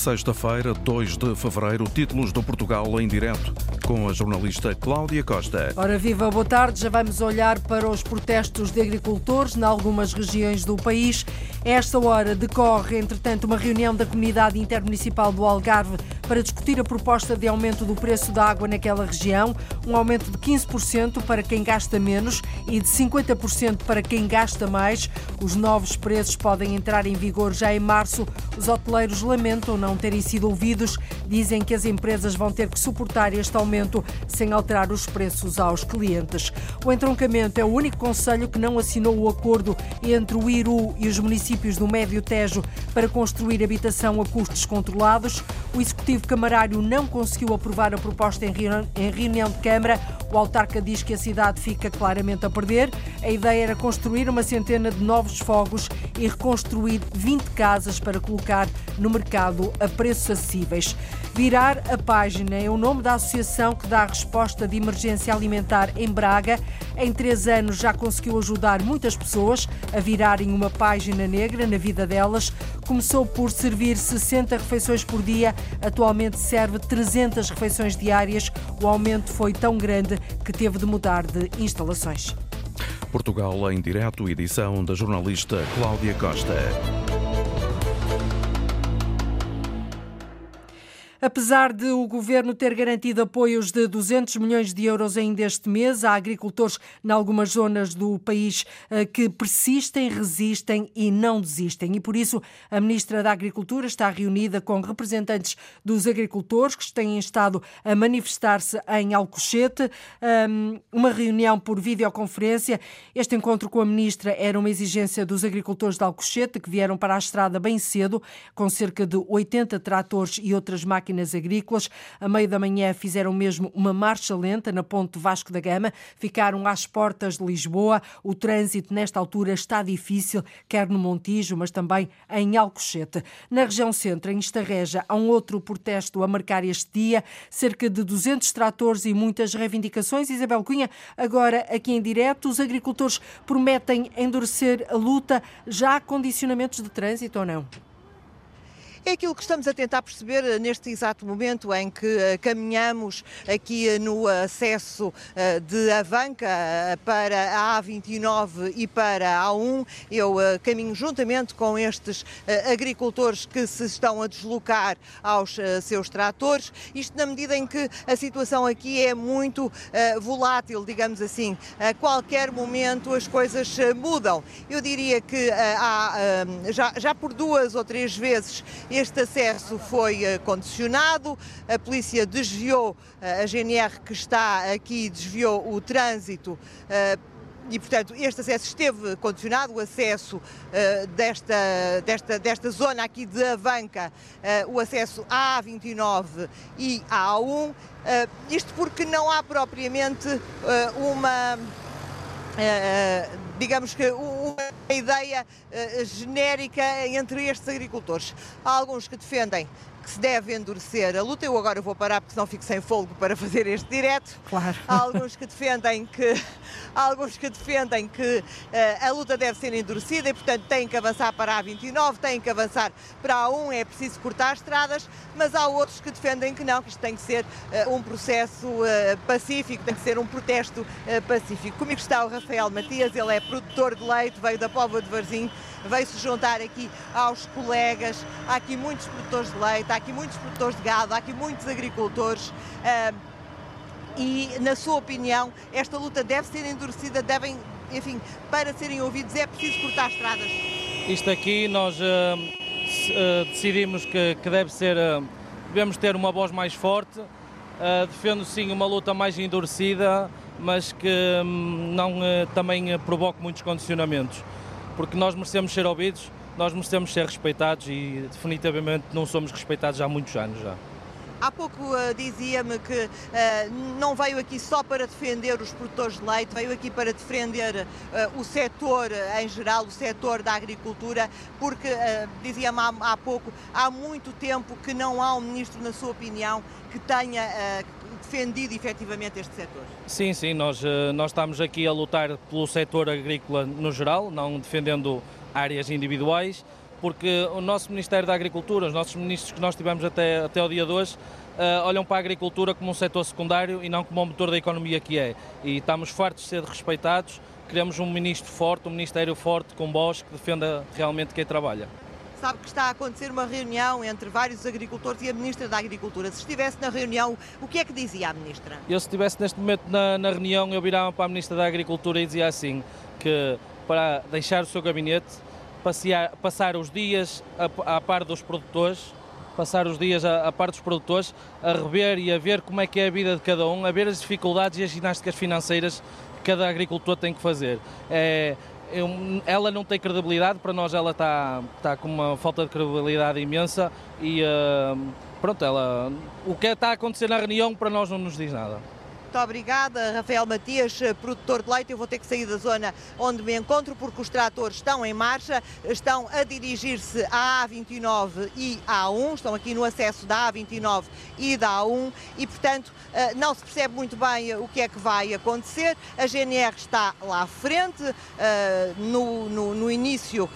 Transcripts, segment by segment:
sexta-feira, 2 de fevereiro, títulos do Portugal em direto, com a jornalista Cláudia Costa. Ora viva, boa tarde. Já vamos olhar para os protestos de agricultores em algumas regiões do país. Esta hora decorre, entretanto, uma reunião da Comunidade Intermunicipal do Algarve para discutir a proposta de aumento do preço da água naquela região, um aumento de 15% para quem gasta menos e de 50% para quem gasta mais. Os novos preços podem entrar em vigor já em março. Os hoteleiros lamentam não terem sido ouvidos, dizem que as empresas vão ter que suportar este aumento sem alterar os preços aos clientes. O entroncamento é o único conselho que não assinou o acordo entre o Iru e os municípios do Médio Tejo para construir habitação a custos controlados. O executivo camarário não conseguiu aprovar a proposta em reunião de Câmara. O autarca diz que a cidade fica claramente a perder. A ideia era construir uma centena de novos fogos e reconstruir 20 casas para colocar no mercado a preços acessíveis. Virar a página é o nome da associação que dá a resposta de emergência alimentar em Braga. Em três anos já conseguiu ajudar muitas pessoas a virarem uma página negra na vida delas. Começou por servir 60 refeições por dia, atualmente serve 300 refeições diárias. O aumento foi tão grande que teve de mudar de instalações. Portugal em direto, edição da jornalista Cláudia Costa. Apesar de o governo ter garantido apoios de 200 milhões de euros ainda este mês, há agricultores em algumas zonas do país eh, que persistem, resistem e não desistem. E por isso a ministra da Agricultura está reunida com representantes dos agricultores que têm estado a manifestar-se em Alcochete, uma reunião por videoconferência. Este encontro com a ministra era uma exigência dos agricultores de Alcochete que vieram para a estrada bem cedo, com cerca de 80 tratores e outras máquinas máquinas agrícolas. A meio da manhã fizeram mesmo uma marcha lenta na ponte Vasco da Gama, ficaram às portas de Lisboa. O trânsito nesta altura está difícil, quer no Montijo, mas também em Alcochete. Na região centro, em Estarreja, há um outro protesto a marcar este dia, cerca de 200 tratores e muitas reivindicações. Isabel Cunha, agora aqui em direto, os agricultores prometem endurecer a luta. Já há condicionamentos de trânsito ou não? É aquilo que estamos a tentar perceber eh, neste exato momento em que eh, caminhamos aqui eh, no acesso de Avanca para a A29 e para a A1. Eu caminho juntamente com estes agricultores que se estão a deslocar aos seus tratores. Isto na medida em que a situação aqui é muito volátil, digamos assim. A qualquer momento as coisas mudam. Eu diria que há, já, já por duas ou três vezes este acesso foi eh, condicionado, a polícia desviou, eh, a GNR que está aqui desviou o trânsito eh, e, portanto, este acesso esteve condicionado, o acesso uh, desta, desta, desta zona aqui de Avanca, uh, o acesso à A29 e à A1, uh, isto porque não há propriamente uma digamos que uma ideia uh, genérica entre estes agricultores. Há alguns que defendem se deve endurecer a luta. Eu agora vou parar porque senão fico sem folgo para fazer este direto. Claro. Há alguns que defendem que, há alguns que, defendem que uh, a luta deve ser endurecida e, portanto, têm que avançar para a A29, têm que avançar para a A1, é preciso cortar estradas, mas há outros que defendem que não, que isto tem que ser uh, um processo uh, pacífico, tem que ser um protesto pacífico. Comigo está o Rafael Matias, ele é produtor de leite, veio da Póvoa de Varzim, veio se juntar aqui aos colegas. Há aqui muitos produtores de leite, há aqui muitos produtores de gado, há aqui muitos agricultores. e, na sua opinião, esta luta deve ser endurecida, devem, enfim, para serem ouvidos é preciso cortar estradas. Isto aqui nós uh, decidimos que, que, deve ser, devemos ter uma voz mais forte. defendo sim uma luta mais endurecida, mas que um, não também provoque muitos condicionamentos porque nós merecemos ser ouvidos, nós merecemos ser respeitados e definitivamente não somos respeitados há muitos anos já. Há pouco uh, dizia-me que uh, não veio aqui só para defender os produtores de leite, veio aqui para defender uh, o setor em geral, o setor da agricultura, porque, dizia-me há, há, pouco, há muito tempo que não há um ministro, na sua opinião, que tenha defendido efetivamente este setor. Sim, sim, nós, nós estamos aqui a lutar pelo setor agrícola no geral, não defendendo áreas individuais porque o nosso Ministério da Agricultura, os nossos ministros que nós tivemos até, até o dia de hoje, uh, olham para a agricultura como um setor secundário e não como um motor da economia que é. E estamos fartos de ser respeitados, queremos um ministro forte, um ministério forte, com voz, que defenda realmente quem trabalha. Sabe que está a acontecer uma reunião entre vários agricultores e a Ministra da Agricultura. Se estivesse na reunião, o que é que dizia a Ministra? Eu, se estivesse neste momento na, na reunião, eu virava para a Ministra da Agricultura e dizia assim, que para deixar o seu gabinete, passear, passar os dias a par dos produtores, passar os dias a, a par dos produtores, a rever e a ver como é que é a vida de cada um, a ver as dificuldades e as ginásticas financeiras que cada agricultor tem que fazer. É, eu, ela não tem credibilidade, para nós ela está, está com uma falta de credibilidade imensa e uh, pronto, ela, o que está a acontecer na reunião para nós não nos diz nada. Muito obrigada, Rafael Matias, eh, produtor de leite. Eu vou ter que sair da zona onde me encontro porque os tratores estão em marcha, estão a dirigir-se à A29 e A1, estão aqui no acesso da A29 e da A1 e, portanto, eh, não se percebe muito bem o que é que vai acontecer. A GNR está lá à frente, eh, no, no, no início,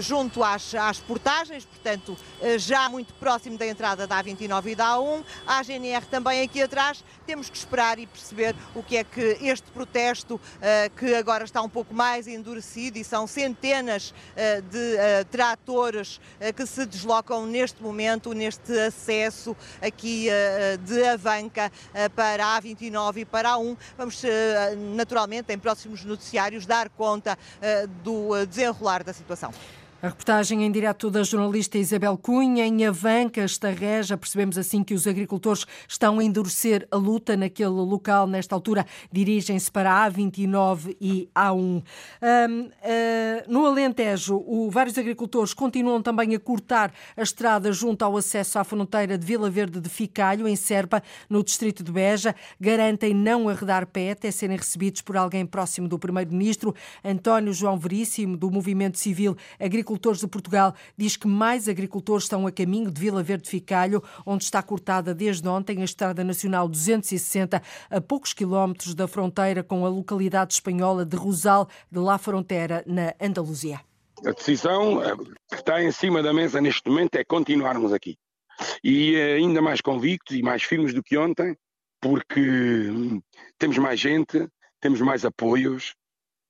junto às, às portagens, portanto, já muito próximo da entrada da A29 e da A1. A GNR também aqui atrás. Temos que esperar e perceber o que é que este protesto, eh, que agora está um pouco mais endurecido e são centenas eh, de eh, tratores que se deslocam neste momento, neste acesso aqui de Avanca para a A29 e para a A1. Vamos naturalmente em próximos noticiários dar conta do desenrolar da situação. A reportagem em direto da jornalista Isabel Cunha, em Avanca, Estarreja, percebemos assim que os agricultores estão a endurecer a luta naquele local. Nesta altura, dirigem-se para a A29 e A1. Um, uh, no Alentejo, o, vários agricultores continuam também a cortar a estrada junto ao acesso à fronteira de Vila Verde de Ficalho, em Serpa, no distrito de Beja. Garantem não arredar pé até serem recebidos por alguém próximo do Primeiro-Ministro. António João Veríssimo, do Movimento Civil Agricultor Agricultores de Portugal diz que mais agricultores estão a caminho de Vila Verde Ficalho, onde está cortada desde ontem a Estrada Nacional 260, a poucos quilómetros da fronteira com a localidade espanhola de Rosal de La Frontera, na Andaluzia. A decisão eh, que está em cima da mesa neste momento é continuarmos aqui. E eh, ainda mais convictos e mais firmes do que ontem, porque hum, temos mais gente, temos mais apoios,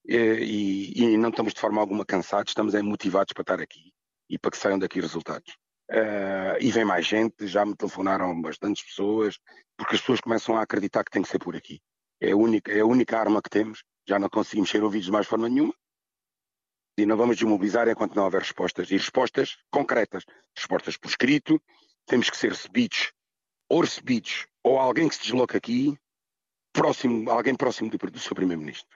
e, e, não estamos de forma alguma cansados, estamos é, motivados para estar aqui e para que saiam daqui resultados. Uh, e vem mais gente, já me telefonaram bastantes pessoas, porque as pessoas começam a acreditar que tem que ser por aqui. É a única, é a única arma que temos, já não conseguimos ser ouvidos de mais forma nenhuma. E não vamos desmobilizar enquanto não houver respostas. E respostas concretas, respostas por escrito, temos que ser recebidos, ou recebidos, ou alguém que se desloca aqui, próximo, alguém próximo do, do seu Primeiro-Ministro.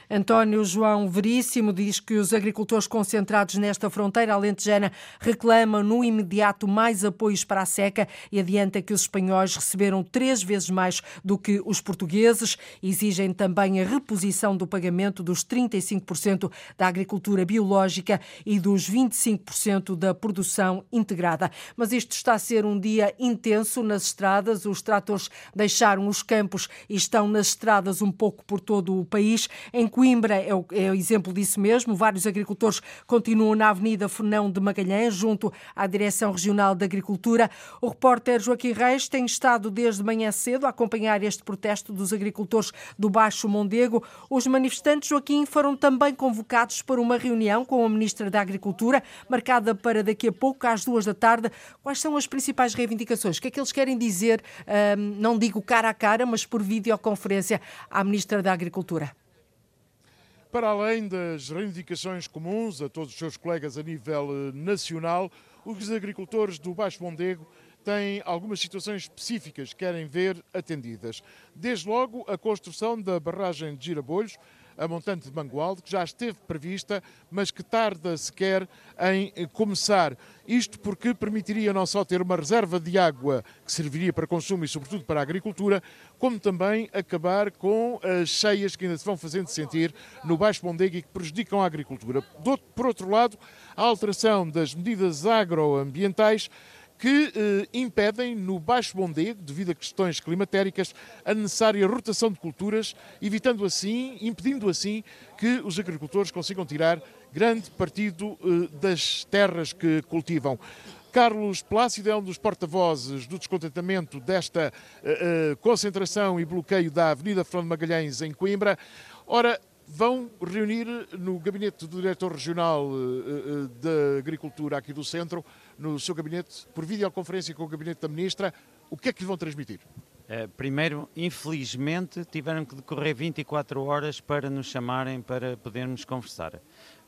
António João Veríssimo diz que os agricultores concentrados nesta fronteira alentejana reclamam no imediato mais apoios para a seca e adianta que os espanhóis receberam três vezes mais do que os portugueses. Exigem também a reposição do pagamento dos 35% da agricultura biológica e dos 25% da produção integrada. Mas isto está a ser um dia intenso nas estradas. Os tratores deixaram os campos e estão nas estradas um pouco por todo o país. Em Coimbra é o, é o exemplo disso mesmo. Vários agricultores continuam na Avenida Fernão de Magalhães, junto à Direção Regional de Agricultura. O repórter Joaquim Reis tem estado desde manhã cedo a acompanhar este protesto dos agricultores do Baixo Mondego. Os manifestantes, Joaquim, foram também convocados para uma reunião com a Ministra da Agricultura, marcada para daqui a pouco, às duas da tarde. Quais são as principais reivindicações? O que é que eles querem dizer, não digo cara a cara, mas por videoconferência à Ministra da Agricultura? Para além das reivindicações comuns a todos os seus colegas a nível eh, nacional, os agricultores do Baixo Mondego têm algumas situações específicas que querem ver atendidas. Desde logo, a construção da barragem de Girabolhos, a montante de Mangualde, que já esteve prevista, mas que tarda sequer em começar. Isto porque permitiria não só ter uma reserva de água que serviria para consumo e, sobretudo, para a agricultura, como também acabar com as cheias que ainda se vão fazendo sentir no Baixo Mondego e que prejudicam a agricultura. Por outro lado, a alteração das medidas agroambientais que eh, impedem no Baixo Mondego, devido a questões climatéricas, a necessária rotação de culturas, evitando assim, impedindo assim que os agricultores consigam tirar grande partido das terras que cultivam. Carlos Plácido é um dos porta-vozes do descontentamento desta uh, uh, concentração e bloqueio da Avenida Fernando Magalhães em Coimbra. Ora, vão reunir no gabinete do diretor regional uh, da Agricultura aqui do centro, no seu gabinete, por videoconferência com o gabinete da ministra. O que é que lhe vão transmitir? primeiro, infelizmente, tiveram que decorrer 24 horas para nos chamarem para podermos conversar.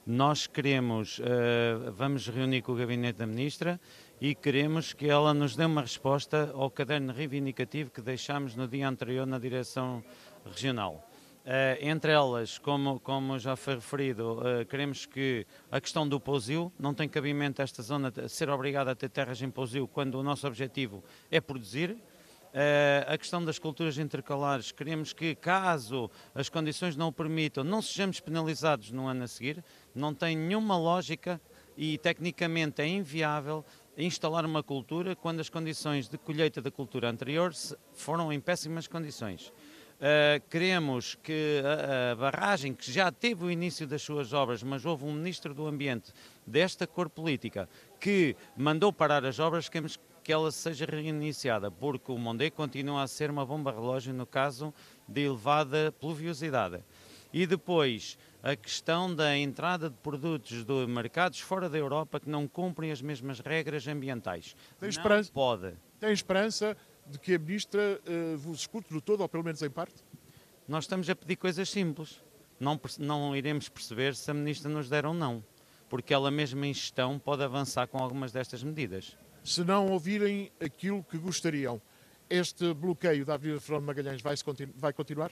Nós queremos, uh, vamos reunir com o gabinete da ministra e queremos que ela nos dê uma resposta ao caderno reivindicativo que deixámos no dia anterior na direção regional. Uh, entre elas, como, como já foi referido, uh, queremos que a questão do pousio não tem cabimento esta zona ser obrigada a ter terras em pousio quando o nosso objetivo é produzir. Uh, a questão das culturas intercalares, queremos que, caso as condições não o permitam, não sejamos penalizados no ano a seguir. Não tem nenhuma lógica e tecnicamente é inviável instalar uma cultura quando as condições de colheita da cultura anterior foram em péssimas condições. Uh, queremos que a, a, barragem, que já teve o início das suas obras, mas houve um ministro do Ambiente desta cor política que mandou parar as obras, queremos que ela seja reiniciada, porque o Mondé continua a ser uma bomba relógio no caso de elevada pluviosidade. E depois, a questão da entrada de produtos de mercados fora da Europa que não cumprem as mesmas regras ambientais. Tem esperança, não pode. Tem esperança de que a Ministra uh, vos escute no todo, ou pelo menos em parte? Nós estamos a pedir coisas simples. Não, não iremos perceber se a Ministra nos der ou não, porque ela mesma em gestão pode avançar com algumas destas medidas se não ouvirem aquilo que gostariam. Este bloqueio da Avenida Fernando Magalhães vai, continu vai continuar?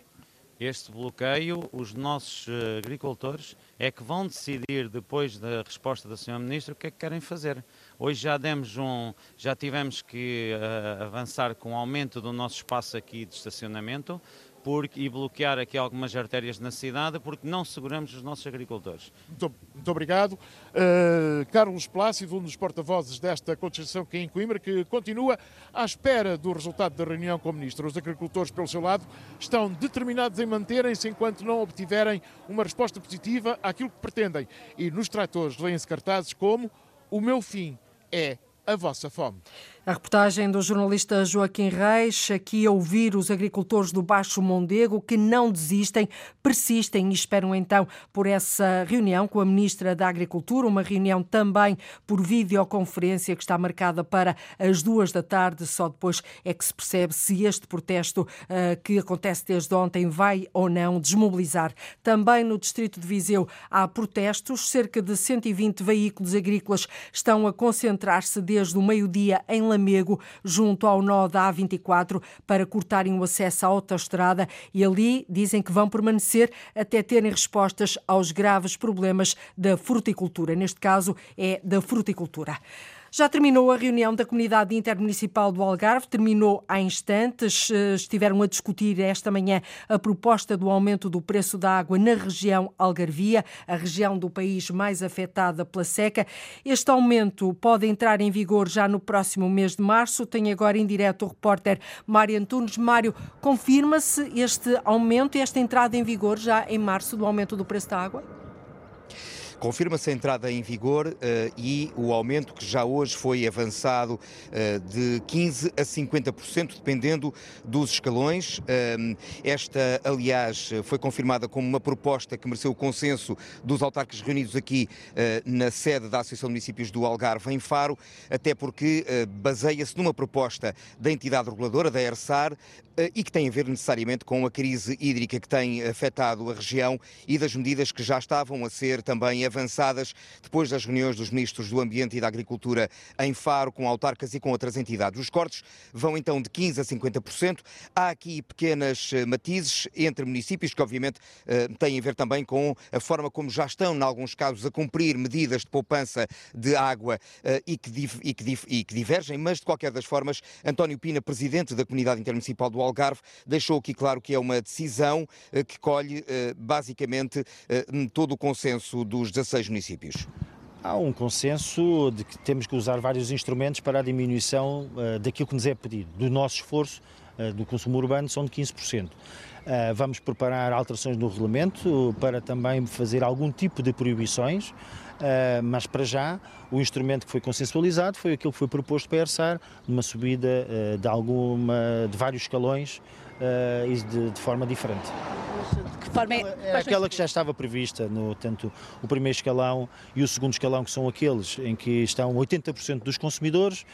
Este bloqueio, os nossos uh, agricultores é que vão decidir, depois da resposta da Sra. Ministra, o que é que querem fazer. Hoje já demos um, já tivemos que uh, avançar com o aumento do nosso espaço aqui de estacionamento, porque, e bloquear aqui algumas artérias na cidade porque não seguramos os nossos agricultores. Muito, muito obrigado. Uh, Carlos Plácido, um dos porta-vozes desta concentração que é em Coimbra, que continua à espera do resultado da reunião com o Ministro. Os agricultores, pelo seu lado, estão determinados em manterem-se enquanto não obtiverem uma resposta positiva àquilo que pretendem. E nos tratores leem-se cartazes como o meu fim é a vossa fome. A reportagem do jornalista Joaquim Reis, aqui a ouvir os agricultores do Baixo Mondego que não desistem, persistem e esperam então por essa reunião com a Ministra da Agricultura, uma reunião também por videoconferência que está marcada para as duas da tarde. Só depois é que se percebe se este protesto uh, que acontece desde ontem vai ou não desmobilizar. Também no Distrito de Viseu há protestos, cerca de 120 veículos agrícolas estão a concentrar-se desde o meio-dia em Lamego, junto ao nó da A24, para cortarem o acesso à autoestrada e ali dizem que vão permanecer até terem respostas aos graves problemas da fruticultura. Neste caso, é da fruticultura. Já terminou a reunião da Comunidade Intermunicipal do Algarve, terminou há instantes. Eh, estiveram a discutir esta manhã a proposta do aumento do preço da água na região Algarvia, a região do país mais afetada pela seca. Este aumento pode entrar em vigor já no próximo mês de março. Tem agora em direto o repórter Mário Antunes. Mário, confirma-se este aumento e esta entrada em vigor já em março do aumento do preço da água? Confirma-se a entrada em vigor uh, e o aumento que já hoje foi avançado uh, de 15% a 50%, dependendo dos escalões. Uh, esta, aliás, foi confirmada como uma proposta que mereceu o consenso dos autarcas reunidos aqui na sede da Associação de Municípios do Algarve, em Faro, até porque baseia-se numa proposta da entidade reguladora, da ERSAR, e que tem a ver necessariamente com a crise hídrica que tem afetado a região e das medidas que já estavam a ser também avançadas depois das reuniões dos ministros do Ambiente e da Agricultura em Faro, com autarcas e com outras entidades. Os cortes vão então de 15% a 50%. Há aqui pequenas eh, matizes entre municípios, que obviamente eh, têm a ver também com a forma como já estão, em alguns casos, a cumprir medidas de poupança de água eh, e que, e que, e que divergem, mas de qualquer das formas, António Pina, presidente da Comunidade Intermunicipal do Algarve, deixou aqui claro que é uma decisão que colhe basicamente todo o consenso dos 16 municípios? Há um consenso de que temos que usar vários instrumentos para a diminuição uh, daquilo que nos é pedido. Do nosso esforço uh, do consumo urbano são de 15%. Uh, vamos preparar alterações no regulamento para também fazer algum tipo de proibições, mas para já o instrumento que foi consensualizado foi aquilo que foi proposto para ERSAR, numa subida de, alguma, de vários escalões e de, de forma diferente. De que forma é? é aquela que já estava prevista, no, tanto o primeiro escalão e o segundo escalão, que são aqueles em que estão 80% dos consumidores.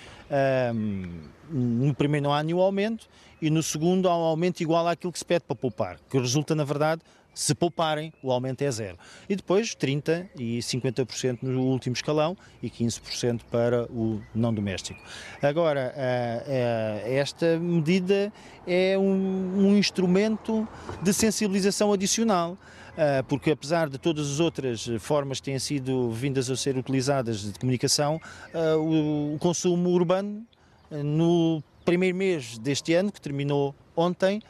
Um, no primeiro não há nenhum aumento e no segundo há um aumento igual àquilo que se pede para poupar, que resulta, na verdade, se pouparem, o aumento é zero. E depois 30% e 50% no último escalão e 15% para o não doméstico. Agora, eh, eh, esta medida é um, um instrumento de sensibilização adicional eh, porque apesar de todas as outras formas que têm sido vindas a ser utilizadas de comunicação, o consumo urbano no primeiro mês deste ano, que terminou ontem,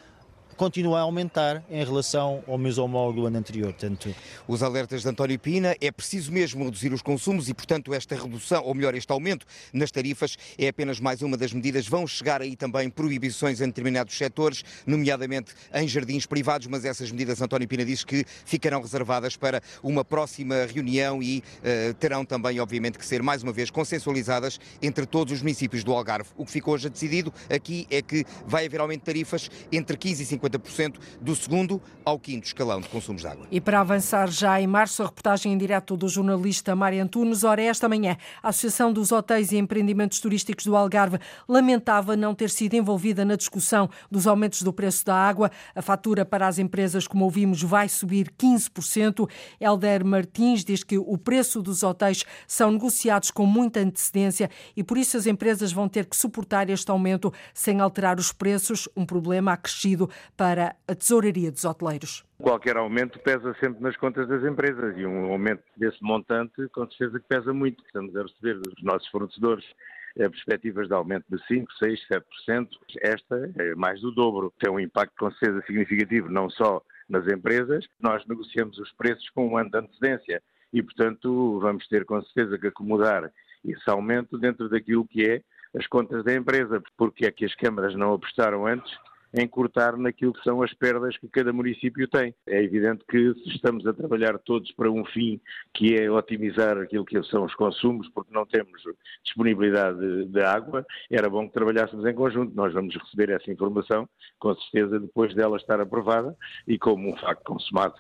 continua a aumentar em relação ao mês homólogo do ano anterior. Portanto... Os alertas de António Pina é preciso mesmo reduzir os consumos e, portanto, esta redução, ou melhor, este aumento nas tarifas é apenas mais uma das medidas. Vão chegar aí também proibições em determinados setores, nomeadamente em jardins privados, mas essas medidas, António Pina diz que ficarão reservadas para uma próxima reunião e uh, terão também, obviamente, que ser mais uma vez consensualizadas entre todos os municípios do Algarve. O que ficou hoje decidido aqui é que vai haver aumento de tarifas entre 15 e 50 50% do segundo ao quinto escalão de consumos de água. E para avançar já em março, a reportagem em direto do jornalista Mário Antunes. Ora, esta manhã, a Associação dos Hotéis e Empreendimentos Turísticos do Algarve lamentava não ter sido envolvida na discussão dos aumentos do preço da água. A fatura para as empresas, como ouvimos, vai subir 15%. Helder Martins diz que o preço dos hotéis são negociados com muita antecedência e por isso as empresas vão ter que suportar este aumento sem alterar os preços, um problema acrescido para a tesouraria dos hoteleiros. Qualquer aumento pesa sempre nas contas das empresas e um aumento desse montante, com certeza que pesa muito. Estamos a receber dos nossos fornecedores é, perspectivas de aumento de 5, 6, 7%. Esta é mais do dobro. Tem um impacto com certeza significativo, não só nas empresas. Nós negociamos os preços com um ano de antecedência e, portanto, vamos ter com certeza que acomodar esse aumento dentro daquilo que é as contas da empresa. Porque é que as câmaras não apostaram antes encurtar naquilo que são as perdas que cada município tem. É evidente que estamos a trabalhar todos para um fim que é otimizar aquilo que são os consumos, porque não temos disponibilidade de, de água, era bom que trabalhássemos em conjunto. Nós vamos receber essa informação, com certeza, depois dela estar aprovada e como um facto consumado.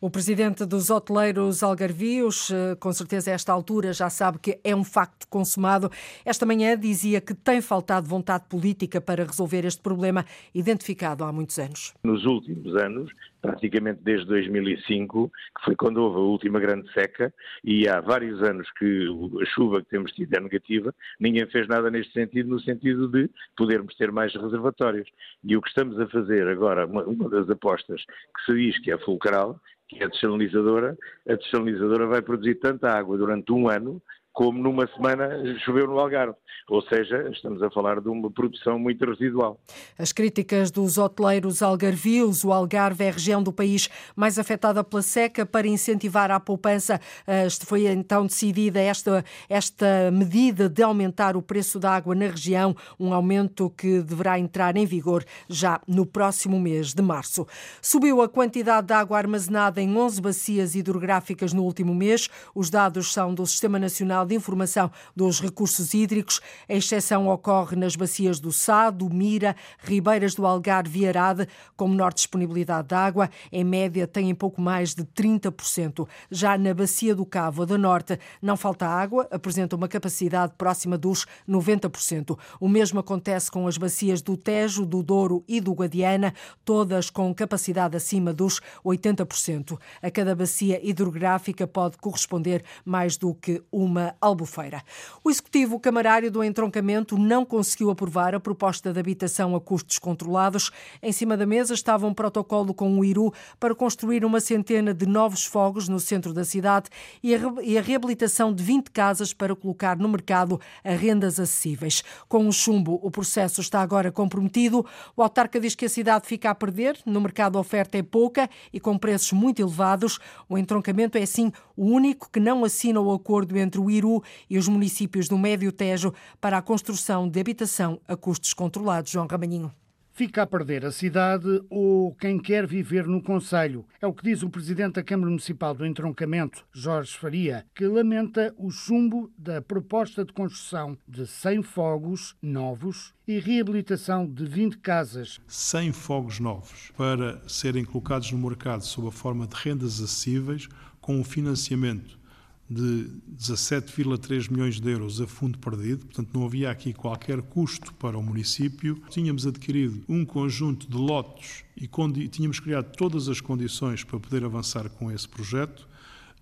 O presidente dos hoteleiros algarvios, eh, com certeza a esta altura já sabe que é um facto consumado. Esta manhã dizia que tem faltado vontade política para resolver este problema identificado há muitos anos. Nos últimos anos, praticamente desde 2005, que foi quando houve a última grande seca, e há vários anos que a chuva que temos tido é negativa, ninguém fez nada neste sentido, no sentido de podermos ter mais reservatórios. E o que estamos a fazer agora, uma, uma das apostas que se diz que é fulcral, que é a desalinizadora, a desalinizadora vai produzir tanta água durante um ano como numa semana choveu no Algarve. Ou seja, estamos a falar de uma produção muito residual. As críticas dos hoteleiros algarvios, o Algarve é a região do país mais afetada pela seca, para incentivar a poupança, eh, foi então decidida esta, esta medida de aumentar o preço da água na região, um aumento que deverá entrar em vigor já no próximo mês de março. Subiu a quantidade de água armazenada em 11 bacias hidrográficas no último mês. Os dados são do Sistema Nacional de Informação dos Recursos Hídricos. A exceção ocorre nas bacias do Sá, do Mira, Ribeiras do Algarve e Arade, com menor disponibilidade de água. Em média, têm pouco mais de 30%. Já na bacia do Cavo, da Norte, não falta água, apresenta uma capacidade próxima dos 90%. O mesmo acontece com as bacias do Tejo, do Douro e do Guadiana, todas com capacidade acima dos 80%. A cada bacia hidrográfica pode corresponder mais do que uma Albufeira. O Executivo Camarário do Entroncamento não conseguiu aprovar a proposta de habitação a custos controlados. Em cima da mesa estava um protocolo com o Iru para construir uma centena de novos fogos no centro da cidade e a reabilitação de 20 casas para colocar no mercado a rendas acessíveis. Com o chumbo, o processo está agora comprometido. O autarca diz que a cidade fica a perder, no mercado a oferta é pouca e com preços muito elevados. O entroncamento é, sim, o único que não assina o acordo entre o Iru e os municípios do Médio Tejo para a construção de habitação a custos controlados. João Ramalhinho. fica a perder a cidade ou quem quer viver no Conselho. É o que diz o Presidente da Câmara Municipal do Entroncamento, Jorge Faria, que lamenta o chumbo da proposta de construção de 100 fogos novos e reabilitação de 20 casas. 100 fogos novos para serem colocados no mercado sob a forma de rendas acessíveis com um financiamento de 17,3 milhões de euros a fundo perdido, portanto não havia aqui qualquer custo para o município. Tínhamos adquirido um conjunto de lotes e tínhamos criado todas as condições para poder avançar com esse projeto.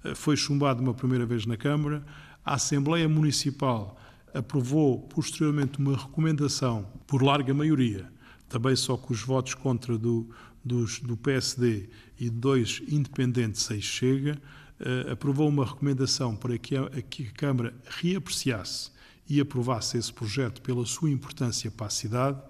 Eh, foi chumbado uma primeira vez na Câmara. A Assembleia Municipal aprovou posteriormente uma recomendação por larga maioria, também só com os votos contra do, dos, do PSD e dois independentes aí chega, uh, aprovou uma recomendação para que a, que a Câmara reapreciasse e aprovasse esse projeto pela sua importância para a cidade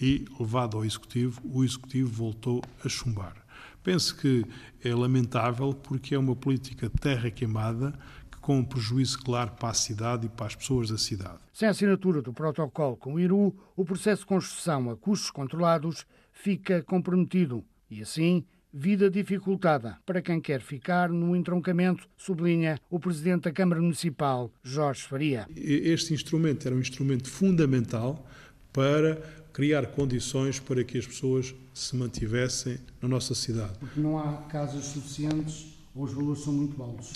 e, levado ao Executivo, o Executivo voltou a chumbar. Penso que é lamentável porque é uma política terra queimada que com um prejuízo claro para a cidade e para as pessoas da cidade. Sem assinatura do protocolo com o Iru, o processo de construção a custos controlados fica comprometido e, assim, vida dificultada para quem quer ficar no entroncamento, sublinha o Presidente da Câmara Municipal, Jorge Faria. Este instrumento era um instrumento fundamental para criar condições para que as pessoas se mantivessem na nossa cidade. Porque não há casas suficientes ou os valores são muito altos?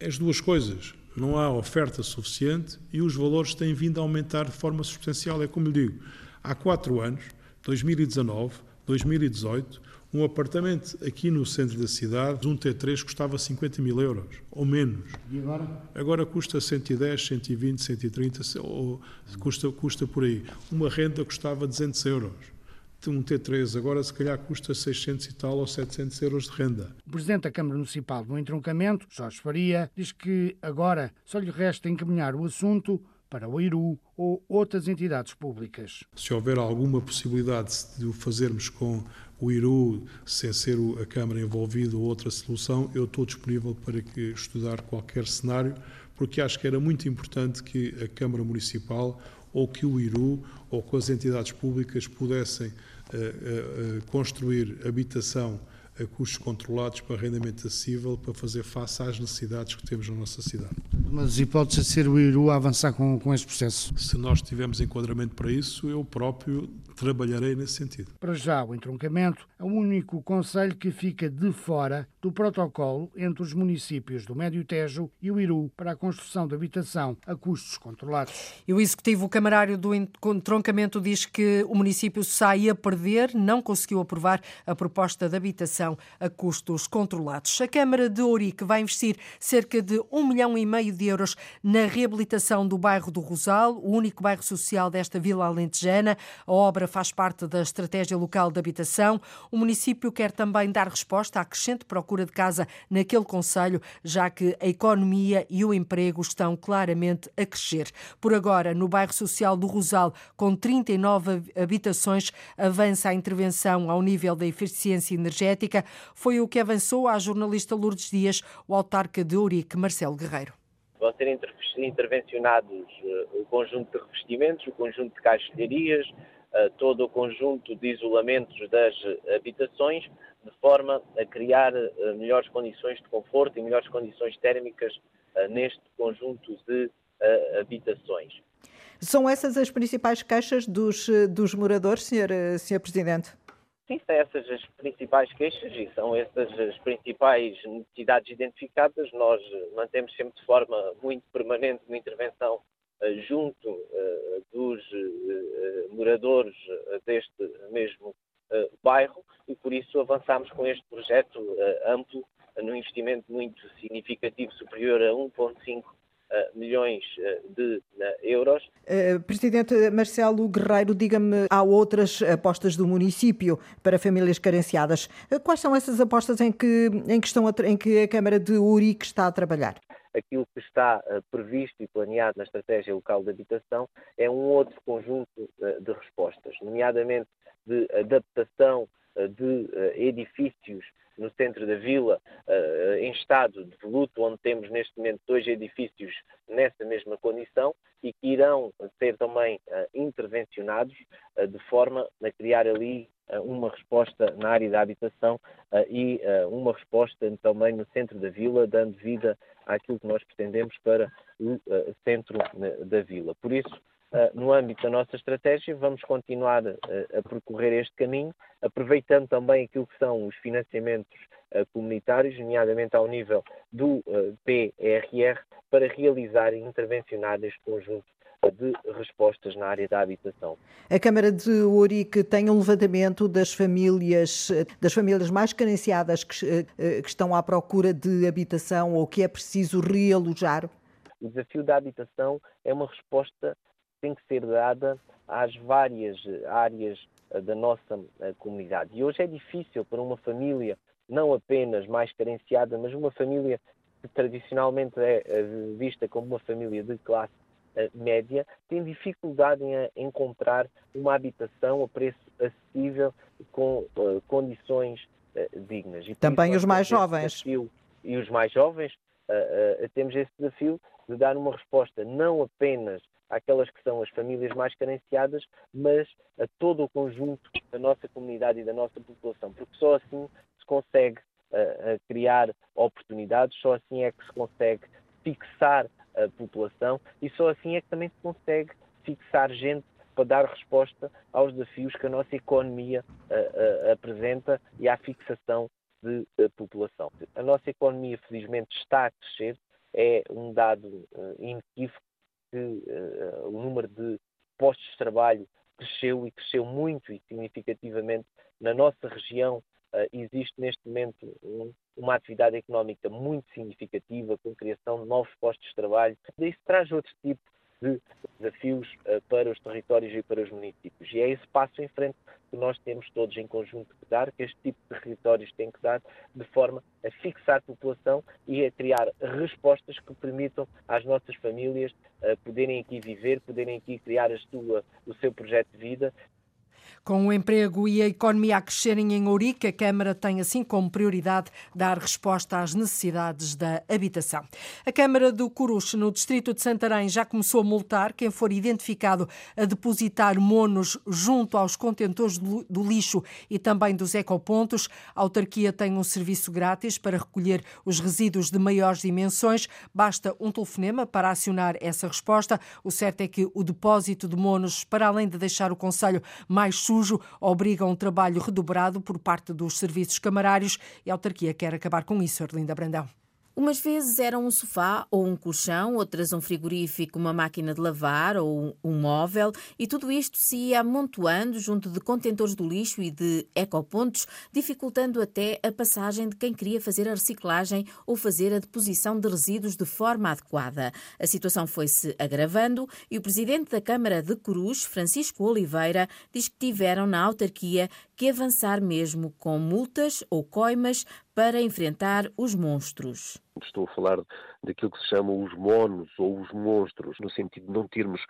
As duas coisas. Não há oferta suficiente e os valores têm vindo a aumentar de forma substancial. É como lhe digo, há quatro anos, 2019, 2018, um apartamento aqui no centro da cidade, um T3, custava 50 mil euros, ou menos. E agora? Agora custa 110, 120, 130, ou custa, custa por aí. Uma renda custava 200 euros. Um T3 agora se calhar custa 600 e tal ou 700 euros de renda. O Presidente da Câmara Municipal do Entroncamento, Jorge Faria, diz que agora só lhe resta encaminhar o assunto para o IRU ou outras entidades públicas. Se houver alguma possibilidade de o fazermos com o IRU, sem ser a Câmara envolvida ou outra solução, eu estou disponível para estudar qualquer cenário, porque acho que era muito importante que a Câmara Municipal ou que o IRU ou com as entidades públicas pudessem uh, uh, construir habitação a custos controlados para arrendamento acessível para fazer face às necessidades que temos na nossa cidade. Mas hipótese de ser o IRU a avançar com, com este processo? Se nós tivermos enquadramento para isso, eu próprio trabalharei nesse sentido. Para já, o entroncamento é o único conselho que fica de fora do protocolo entre os municípios do Médio Tejo e o Iru para a construção de habitação a custos controlados. E o executivo camarário do entroncamento diz que o município sai a perder, não conseguiu aprovar a proposta de habitação a custos controlados. A Câmara de Ourique vai investir cerca de um milhão e meio de euros na reabilitação do bairro do Rosal, o único bairro social desta vila alentejana. A obra faz parte da estratégia local de habitação. O município quer também dar resposta à crescente procura de casa naquele conselho, já que a economia e o emprego estão claramente a crescer. Por agora, no bairro social do Rosal, com 39 habitações, avança a intervenção ao nível da eficiência energética. Foi o que avançou à jornalista Lourdes Dias, o autarca de Ourique, Marcelo Guerreiro vão ser intervencionados eh, o conjunto de revestimentos, o conjunto de caixilharias, todo o conjunto de isolamentos das habitações, de forma a criar eh, melhores condições de conforto e melhores condições térmicas eh, neste conjunto de eh, habitações. São essas as principais queixas dos, dos moradores, Sr. Sr. Presidente? Sim, são essas as principais queixas e são essas as principais necessidades identificadas. Nós mantemos sempre de forma muito permanente uma intervenção junto uh, dos uh, moradores deste mesmo bairro e por isso avançamos com este projeto amplo num investimento muito significativo, superior a 1,5 milhões de euros. Presidente Marcelo Guerreiro, diga-me, há outras apostas do município para famílias carenciadas. Quais são essas apostas em que, em que, estão a, em que a Câmara de Urique está a trabalhar? Aquilo que está previsto e planeado na estratégia local de habitação é um outro conjunto de respostas, nomeadamente de adaptação de edifícios no centro da vila, em estado de luto, onde temos neste momento dois edifícios nessa mesma condição e que irão ser também intervencionados de forma a criar ali uma resposta na área da habitação e uma resposta também no centro da vila, dando vida àquilo que nós pretendemos para o centro da vila. Por isso, no âmbito da nossa estratégia, vamos continuar a percorrer este caminho, aproveitando também aquilo que são os financiamentos comunitários, nomeadamente ao nível do PRR, para realizar e intervencionar este conjunto de respostas na área da habitação. A Câmara de Ourique tem um levantamento das famílias, das famílias mais carenciadas que, que estão à procura de habitação ou que é preciso realojar? O desafio da habitação é uma resposta que tem que ser dada às várias áreas da nossa comunidade. E hoje é difícil para uma família, não apenas mais carenciada, mas uma família que tradicionalmente é vista como uma família de classe média tem dificuldade em encontrar uma habitação a preço acessível com uh, condições uh, dignas. E Também os mais jovens. Desafio, e os mais jovens uh, temos esse desafio de dar uma resposta não apenas àquelas que são as famílias mais carenciadas, mas a todo o conjunto da nossa comunidade e da nossa população, porque só assim se consegue criar oportunidades, só assim é que se consegue fixar a população e só assim é que também se consegue fixar gente para dar resposta aos desafios que a nossa economia uh, uh, apresenta e à fixação de uh, população. A nossa economia, felizmente, está a crescer, é um dado inequívoco que o número de postos de trabalho cresceu e cresceu muito e significativamente na nossa região existe neste momento um, uma atividade económica muito significativa, com criação de novos postos de trabalho. Isso traz outro tipo de desafios uh, para os territórios e para os municípios. E é esse passo em frente que nós temos todos em conjunto que dar, que este tipo de territórios tem que dar, de forma a fixar a população e a criar respostas que permitam às nossas famílias uh, poderem aqui viver, poderem aqui criar sua, o seu projeto de vida com o emprego e a economia a crescerem em Ourique, a Câmara tem assim como prioridade dar resposta às necessidades da habitação. A Câmara do Coruche, no distrito de Santarém, já começou a multar quem for identificado a depositar monos junto aos contentores do lixo e também dos ecopontos. A autarquia tem um serviço grátis para recolher os resíduos de maiores dimensões. Basta um telefonema para acionar essa resposta. O certo é que o depósito de monos, para além de deixar o Conselho mais sujo obriga a um trabalho redobrado por parte dos serviços camarários e a autarquia quer acabar com isso, Arlinda Brandão. Umas vezes era um sofá ou um colchão, outras um frigorífico, uma máquina de lavar ou um móvel, e tudo isto se ia amontoando junto de contentores do lixo e de ecopontos, dificultando até a passagem de quem queria fazer a reciclagem ou fazer a deposição de resíduos de forma adequada. A situação foi-se agravando e o presidente da Câmara de Cruz, Francisco Oliveira, diz que tiveram na autarquia que avançar mesmo com multas ou coimas para enfrentar os monstros. Estou a falar daquilo que se chamam os monos ou os monstros, no sentido de não termos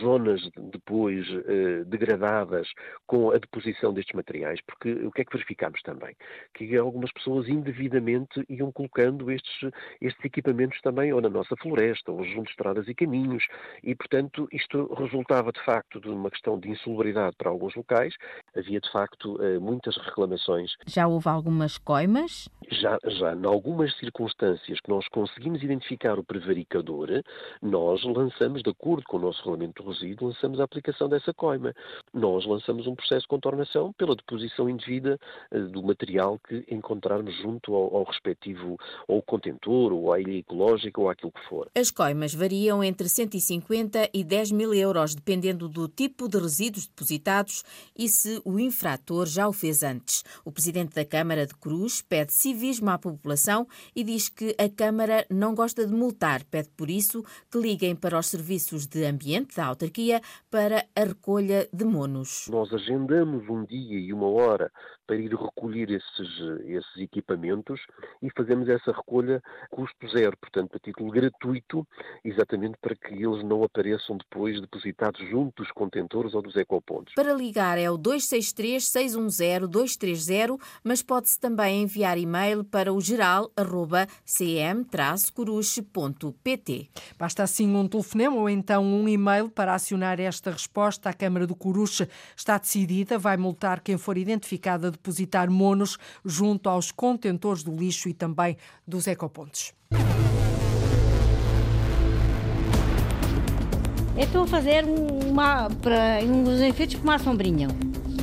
zonas depois eh, degradadas com a deposição destes materiais, porque o que é que verificámos também? Que algumas pessoas indevidamente iam colocando estes, estes equipamentos também ou na nossa floresta, ou junto de estradas e caminhos, e portanto isto resultava de facto de uma questão de insalubridade para alguns locais, havia de facto eh, muitas reclamações. Já houve algumas coimas? Já, já, em algumas circunstâncias que nós conseguimos identificar o prevaricador, nós lançamos, de acordo com o nosso regulamento de resíduo, lançamos a aplicação dessa coima. Nós lançamos um processo de contornação pela deposição indevida eh, do material que encontrarmos junto ao, ao respectivo ou contentor, ou à ilha ecológica, ou àquilo que for. As coimas variam entre 150 e 10 mil euros, dependendo do tipo de resíduos depositados e se o infrator já o fez antes. O presidente da Câmara de Cruz pede civismo à população e diz que a Câmara não gosta de multar. Pede por isso que liguem para os serviços de ambiente da autarquia para a recolha de monos. Nós agendamos um dia e uma hora para ir recolher esses, esses equipamentos e fazemos essa recolha custo zero, portanto, a título gratuito, exatamente para que eles não apareçam depois depositados junto dos contentores ou dos ecopontos. Para ligar é o 263-610-230, mas pode-se também enviar e-mail para o geral.cm-coruche.pt. Basta assim um telefonema ou então um e-mail para acionar esta resposta. A Câmara do Coruche está decidida, vai multar quem for identificado depositar monos junto aos contentores do lixo e também dos ecopontos. Eu estou a fazer uma, para, uns enfeites para uma sombrinha,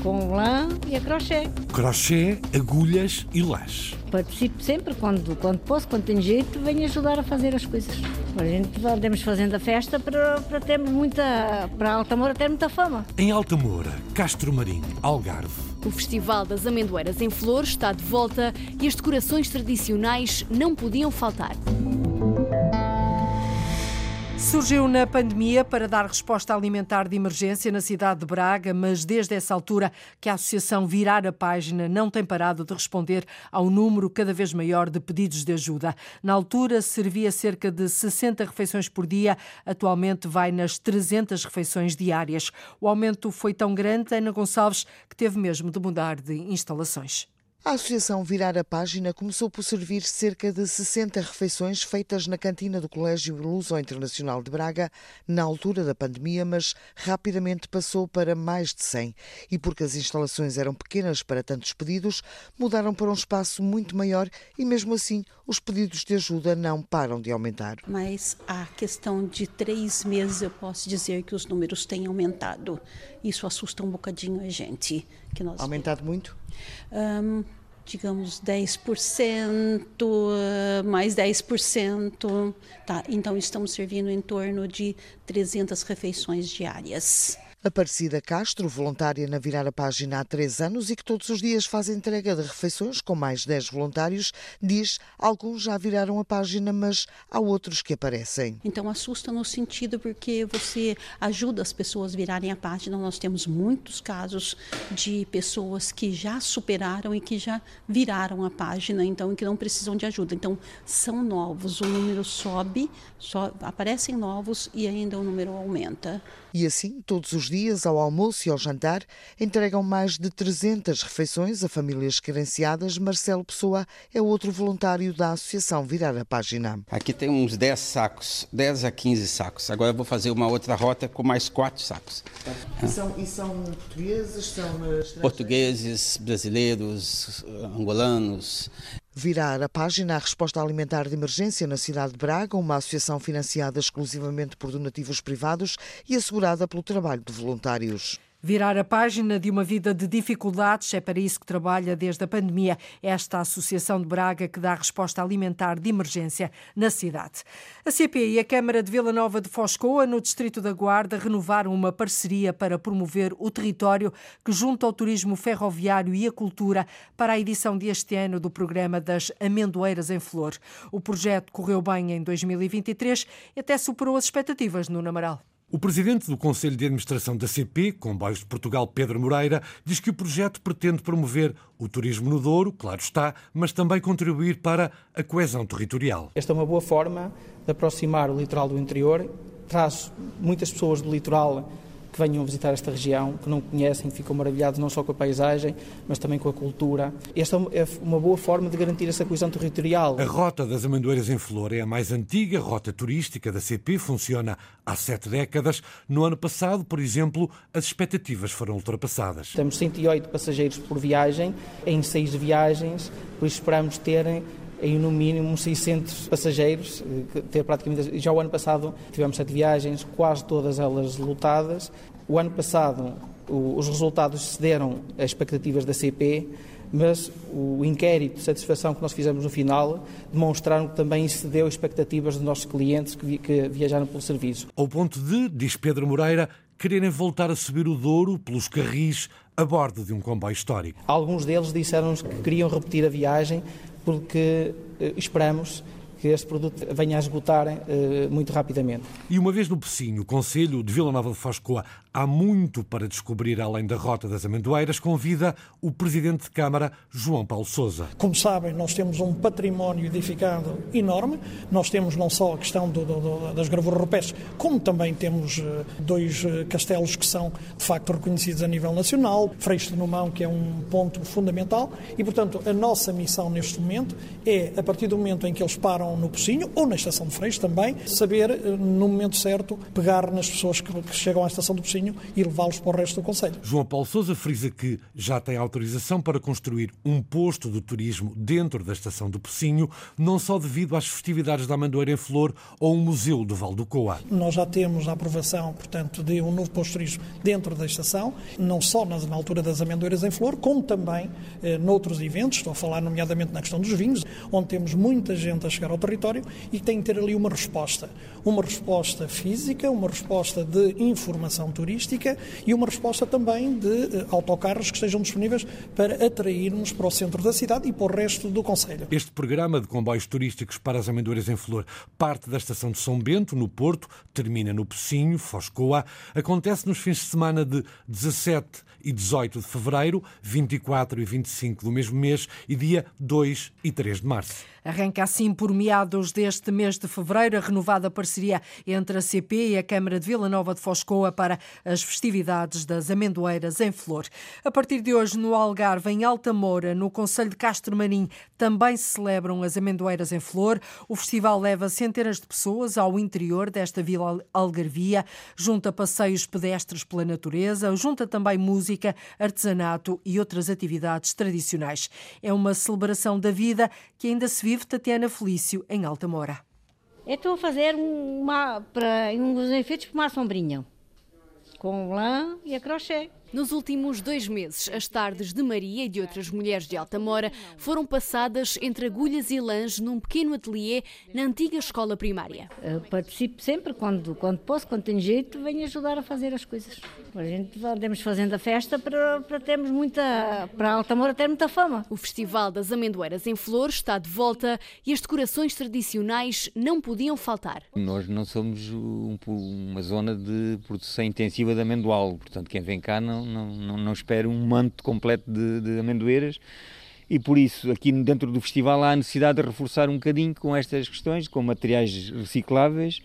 com lã e a crochê. Crochê, agulhas e lás. Participo sempre, quando, quando posso, quando tenho jeito, venho ajudar a fazer as coisas. A gente andamos fazendo a festa para, para termos muita, para Altamora ter muita fama. Em Altamora, Castro Marinho, Algarve. O Festival das Amendoeiras em Flores está de volta e as decorações tradicionais não podiam faltar. Surgiu na pandemia para dar resposta alimentar de emergência na cidade de Braga, mas desde essa altura que a associação Virar a Página não tem parado de responder ao número cada vez maior de pedidos de ajuda. Na altura servia cerca de 60 refeições por dia, atualmente vai nas 300 refeições diárias. O aumento foi tão grande, Ana Gonçalves, que teve mesmo de mudar de instalações. A Associação Virar a Página começou por servir cerca de 60 refeições feitas na cantina do Colégio Luso Internacional de Braga na altura da pandemia, mas rapidamente passou para mais de 100. E porque as instalações eram pequenas para tantos pedidos, mudaram para um espaço muito maior e, mesmo assim, os pedidos de ajuda não param de aumentar. Mas a questão de três meses, eu posso dizer que os números têm aumentado. Isso assusta um bocadinho a gente. Que nós aumentado muito? Um, digamos 10%, mais 10%. Tá, então estamos servindo em torno de 300 refeições diárias. Aparecida Castro, voluntária na Virar a Página há três anos e que todos os dias faz entrega de refeições com mais 10 voluntários, diz alguns já viraram a página, mas há outros que aparecem. Então assusta no sentido porque você ajuda as pessoas a virarem a página. Nós temos muitos casos de pessoas que já superaram e que já viraram a página, então e que não precisam de ajuda. Então são novos, o número sobe, só aparecem novos e ainda o número aumenta. E assim, todos os dias, ao almoço e ao jantar, entregam mais de 300 refeições a famílias carenciadas. Marcelo Pessoa é outro voluntário da Associação Virar a Página. Aqui tem uns 10 sacos, 10 a 15 sacos. Agora vou fazer uma outra rota com mais 4 sacos. E são, e são portugueses? São portugueses, brasileiros, angolanos. Virar a página a resposta alimentar de emergência na cidade de Braga, uma associação financiada exclusivamente por donativos privados e assegurada pelo trabalho de voluntários. Virar a página de uma vida de dificuldades é para isso que trabalha desde a pandemia esta Associação de Braga que dá resposta alimentar de emergência na cidade. A CP e a Câmara de Vila Nova de Foscoa, no Distrito da Guarda, renovaram uma parceria para promover o território que junta ao turismo ferroviário e a cultura para a edição deste ano do programa das Amendoeiras em Flor. O projeto correu bem em 2023 e até superou as expectativas no Namaral. O presidente do Conselho de Administração da CP, Comboios de Portugal, Pedro Moreira, diz que o projeto pretende promover o turismo no Douro, claro está, mas também contribuir para a coesão territorial. Esta é uma boa forma de aproximar o litoral do interior, traz muitas pessoas do litoral que venham visitar esta região, que não conhecem, ficam maravilhados não só com a paisagem, mas também com a cultura. Esta é uma boa forma de garantir essa coesão territorial. A Rota das Amendoeiras em Flor é a mais antiga rota turística da CP, funciona há sete décadas. No ano passado, por exemplo, as expectativas foram ultrapassadas. Temos 108 passageiros por viagem, em seis viagens, por isso esperamos terem em no mínimo 600 passageiros, eh, ter praticamente já o ano passado tivemos sete viagens, quase todas elas lotadas. O ano passado os resultados cederam às expectativas da CP, mas o inquérito de satisfação que nós fizemos no final demonstraram que também excedeu as expectativas dos nossos clientes que, que viajaram pelo serviço. Ao ponto de, diz Pedro Moreira, quererem voltar a subir o Douro pelos carris a bordo de um comboio histórico. Alguns deles disseram-nos que queriam repetir a viagem porque eh, esperamos que este produto venha a esgotar eh, muito rapidamente. E uma vez no Pecinho, o Conselho de Vila Nova de Foscoa há muito para descobrir além da Rota das Amendoeiras, convida o Presidente de Câmara, João Paulo Sousa. Como sabem, nós temos um património edificado enorme. Nós temos não só a questão do, do, das gravuras rupestres, como também temos eh, dois eh, castelos que são, de facto, reconhecidos a nível nacional. Freixo de Numão, que é um ponto fundamental. E, portanto, a nossa missão neste momento é, a partir do momento em que eles param no Pocinho, ou na estação de Freixo também, saber, eh, no momento certo, pegar nas pessoas que, que chegam à estação do Pocinho e levá-los para o resto do Conselho. João Paulo Sousa frisa que já tem autorização para construir um posto de turismo dentro da estação do Pocinho, não só devido às festividades da Amendoeira em Flor ou um museu do Val do Coa. Nós já temos a aprovação, portanto, de um novo posto de turismo dentro da estação, não só na, na altura das Amendoeiras em Flor, como também eh, noutros eventos, estou a falar nomeadamente na questão dos vinhos, onde temos muita gente a chegar ao território e tem que ter ali uma resposta. Uma resposta física, uma resposta de informação turística e uma resposta também de uh, autocarros que estejam disponíveis para atrairmos para o centro da cidade e para o resto do Conselho. Este programa de comboios turísticos para as amendoeiras em Flor parte da estação de São Bento, no Porto, termina no Pecinho, Foscoa, acontece nos fins de semana de 17 e 18 de fevereiro, 24 e 25 do mesmo mês e dia 2 e 3 de março. Arranca assim por meados deste mês de fevereiro a renovada parceria entre a CP e a Câmara de Vila Nova de Foscoa para as festividades das amendoeiras em flor. A partir de hoje, no Algarve, em Alta Moura, no Conselho de Castro Marim, também se celebram as amendoeiras em flor. O festival leva centenas de pessoas ao interior desta vila algarvia, junta passeios pedestres pela natureza, junta também música, artesanato e outras atividades tradicionais. É uma celebração da vida que ainda se vive vive Tatiana Felício, em Alta Mora. estou a fazer uma, para, uns efeitos para uma sombrinha, com lã e a crochê. Nos últimos dois meses, as tardes de Maria e de outras mulheres de Altamora foram passadas entre agulhas e lãs num pequeno ateliê na antiga escola primária. Eu participo sempre, quando, quando posso, quando tenho jeito, venho ajudar a fazer as coisas. A gente andamos fazendo a festa para, para termos muita, para Altamora ter muita fama. O Festival das Amendoeiras em Flor está de volta e as decorações tradicionais não podiam faltar. Nós não somos um, uma zona de produção intensiva de amendoal, portanto quem vem cá não não, não, não espero um manto completo de, de amendoeiras e por isso aqui dentro do festival há a necessidade de reforçar um bocadinho com estas questões, com materiais recicláveis.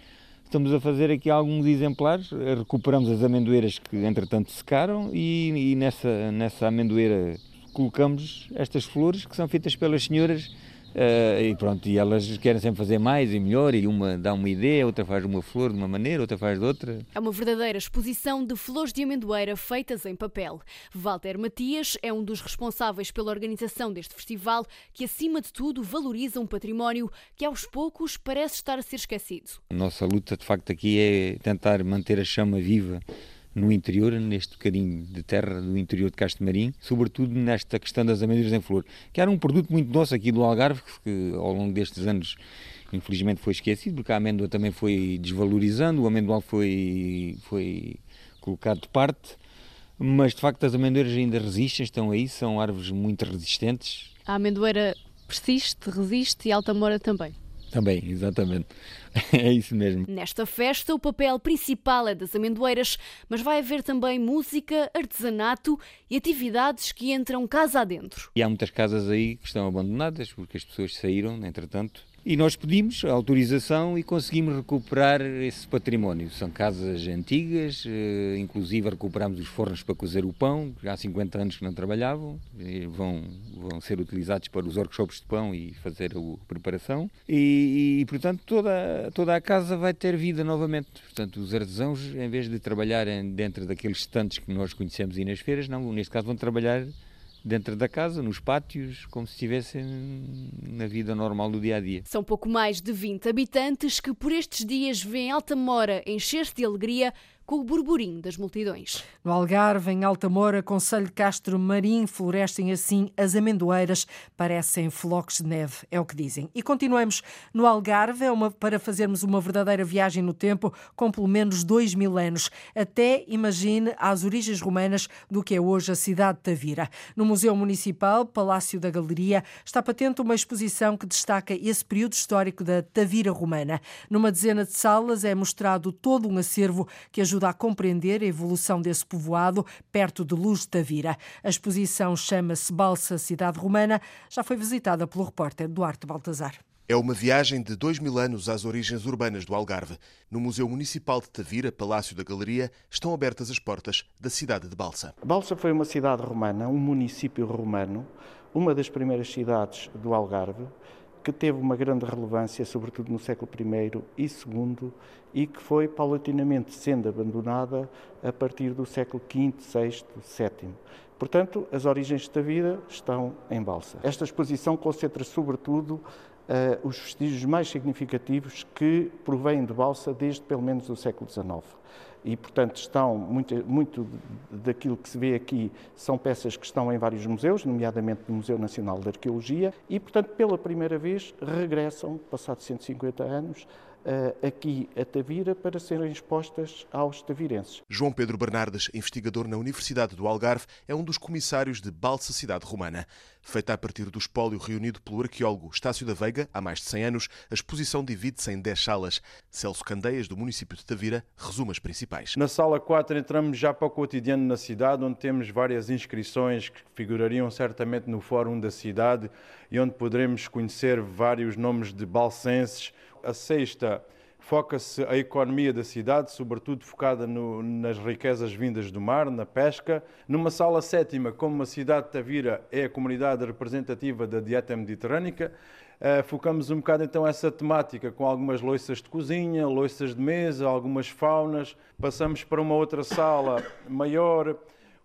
Estamos a fazer aqui alguns exemplares, recuperamos as amendoeiras que entretanto secaram e, e nessa, nessa amendoeira colocamos estas flores que são feitas pelas senhoras Uh, e pronto, e elas querem sempre fazer mais e melhor, e uma dá uma ideia, outra faz uma flor de uma maneira, outra faz de outra. É uma verdadeira exposição de flores de amendoeira feitas em papel. Walter Matias é um dos responsáveis pela organização deste festival, que acima de tudo valoriza um património que aos poucos parece estar a ser esquecido. A nossa luta de facto aqui é tentar manter a chama viva no interior, neste bocadinho de terra do interior de Castro Marim, sobretudo nesta questão das amendoeiras em flor, que era um produto muito nosso aqui do Algarve, que ao longo destes anos infelizmente foi esquecido, porque a amêndoa também foi desvalorizando, o amendoal foi, foi colocado de parte, mas de facto as amendoeiras ainda resistem, estão aí, são árvores muito resistentes. A amendoeira persiste, resiste e a altamora também. Também, exatamente. É isso mesmo. Nesta festa, o papel principal é das amendoeiras, mas vai haver também música, artesanato e atividades que entram casa adentro. E há muitas casas aí que estão abandonadas porque as pessoas saíram, entretanto, e nós pedimos autorização e conseguimos recuperar esse património. São casas antigas, eh, inclusive recuperamos os fornos para cozer o pão, que há 50 anos que não trabalhavam, vão, vão ser utilizados para os workshops de pão e fazer a preparação. E, e, portanto, toda, toda a casa vai ter vida novamente. Portanto, os artesãos, em vez de trabalharem dentro daqueles estantes que nós conhecemos e nas feiras, não, neste caso vão trabalhar dentro da casa, nos pátios, como se estivessem na vida normal do dia a dia. São pouco mais de 20 habitantes que por estes dias vêm Altamora encher-se de alegria com o burburinho das multidões. No Algarve, em Altamora, Conselho Castro Marim, florescem assim as amendoeiras, parecem flocos de neve, é o que dizem. E continuamos no Algarve é uma, para fazermos uma verdadeira viagem no tempo com pelo menos dois mil anos, até, imagine, às origens romanas do que é hoje a cidade de Tavira. No Museu Municipal, Palácio da Galeria, está patente uma exposição que destaca esse período histórico da Tavira romana. Numa dezena de salas é mostrado todo um acervo que ajuda a compreender a evolução desse povoado perto de Luz de Tavira. A exposição chama-se Balsa Cidade Romana, já foi visitada pelo repórter Duarte Baltazar. É uma viagem de dois mil anos às origens urbanas do Algarve. No Museu Municipal de Tavira, Palácio da Galeria, estão abertas as portas da cidade de Balsa. Balsa foi uma cidade romana, um município romano, uma das primeiras cidades do Algarve, que teve uma grande relevância, sobretudo no século I e II, e que foi paulatinamente sendo abandonada a partir do século V, VI, VII. Portanto, as origens de Tavira estão em Balsa. Esta exposição concentra sobretudo uh, os vestígios mais significativos que provêm de Balsa desde pelo menos o século XIX. E, portanto, estão muito, muito daquilo que se vê aqui são peças que estão em vários museus, nomeadamente no Museu Nacional de Arqueologia, e, portanto, pela primeira vez regressam, passados 150 anos, aqui a Tavira para serem expostas aos tavirenses. João Pedro Bernardes, investigador na Universidade do Algarve, é um dos comissários de Balsa Cidade Romana. Feita a partir do espólio reunido pelo arqueólogo Estácio da Veiga há mais de 100 anos, a exposição divide-se em 10 salas. Celso Candeias, do município de Tavira, resume as principais. Na sala 4 entramos já para o cotidiano na cidade, onde temos várias inscrições que figurariam certamente no fórum da cidade e onde poderemos conhecer vários nomes de balsenses, a sexta foca-se a economia da cidade, sobretudo focada no, nas riquezas vindas do mar, na pesca. Numa sala sétima, como a cidade de Tavira é a comunidade representativa da dieta mediterrânica, uh, focamos um bocado então essa temática com algumas loiças de cozinha, loiças de mesa, algumas faunas. Passamos para uma outra sala maior,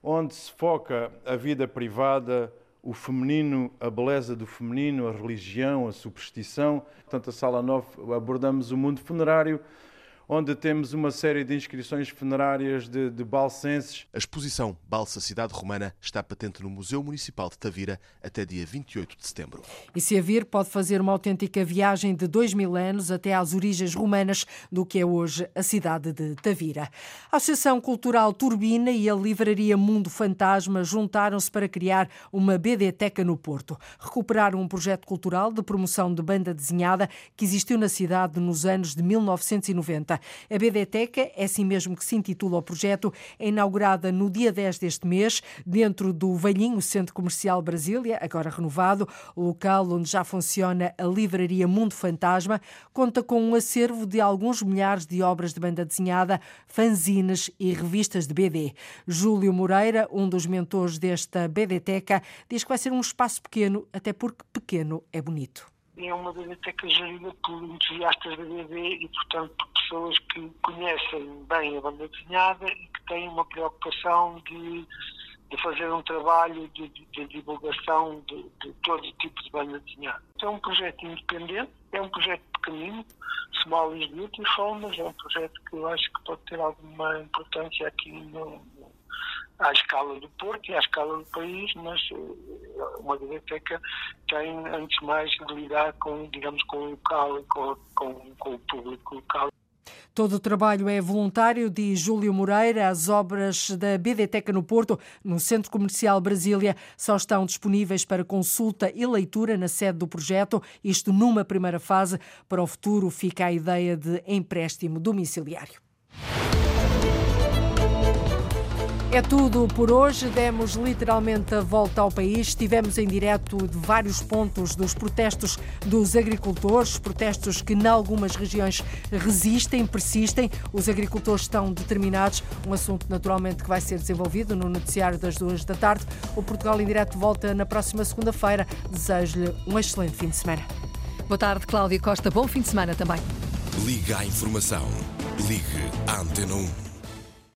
onde se foca a vida privada, o feminino, a beleza do feminino, a religião, a superstição. Portanto, a sala 9 abordamos o mundo funerário, onde temos uma série de inscrições funerárias de, de balsenses. A exposição Balsa Cidade Romana está patente no Museu Municipal de Tavira até dia 28 de setembro. E se a vir, pode fazer uma autêntica viagem de dois mil anos até às origens romanas do que é hoje a cidade de Tavira. A Associação Cultural Turbina e a Livraria Mundo Fantasma juntaram-se para criar uma BDteca no Porto. Recuperaram um projeto cultural de promoção de banda desenhada que existiu na cidade nos anos de 1990. A BDteca, é assim mesmo que se intitula o projeto, é inaugurada no dia 10 deste mês, dentro do velhinho Centro Comercial Brasília, agora renovado, local onde já funciona a livraria Mundo Fantasma, conta com um acervo de alguns milhares de obras de banda desenhada, fanzines e revistas de BD. Júlio Moreira, um dos mentores desta BDteca, diz que vai ser um espaço pequeno, até porque pequeno é bonito. É uma biblioteca gerida por entusiastas da BD e, portanto, por pessoas que conhecem bem a banda desenhada e que têm uma preocupação de, de fazer um trabalho de, de, de divulgação de, de, todo tipo de banda desenhada. É um projeto independente, é um projeto pequenino, small is beautiful, mas é um projeto que eu acho que pode ter alguma importância aqui no, à escala do Porto e à escala do país, mas eh, uma biblioteca tem, antes de mais, de lidar com, digamos, com o local e com, com, com o público local. Todo o trabalho é voluntário, diz Júlio Moreira. As obras da BDteca no Porto, no Centro Comercial Brasília, só estão disponíveis para consulta e leitura na sede do projeto, isto numa primeira fase. Para o futuro fica a ideia de empréstimo domiciliário. É tudo por hoje. Demos literalmente a volta ao país. Estivemos em direto de vários pontos dos protestos dos agricultores, protestos que, em algumas regiões, resistem, persistem. Os agricultores estão determinados. Um assunto, naturalmente, que vai ser desenvolvido no noticiário das duas da tarde. O Portugal em Direto volta na próxima segunda-feira. Desejo-lhe um excelente fim de semana. Boa tarde, Cláudia Costa. Bom fim de semana também. Liga à informação. Ligue à Antena 1.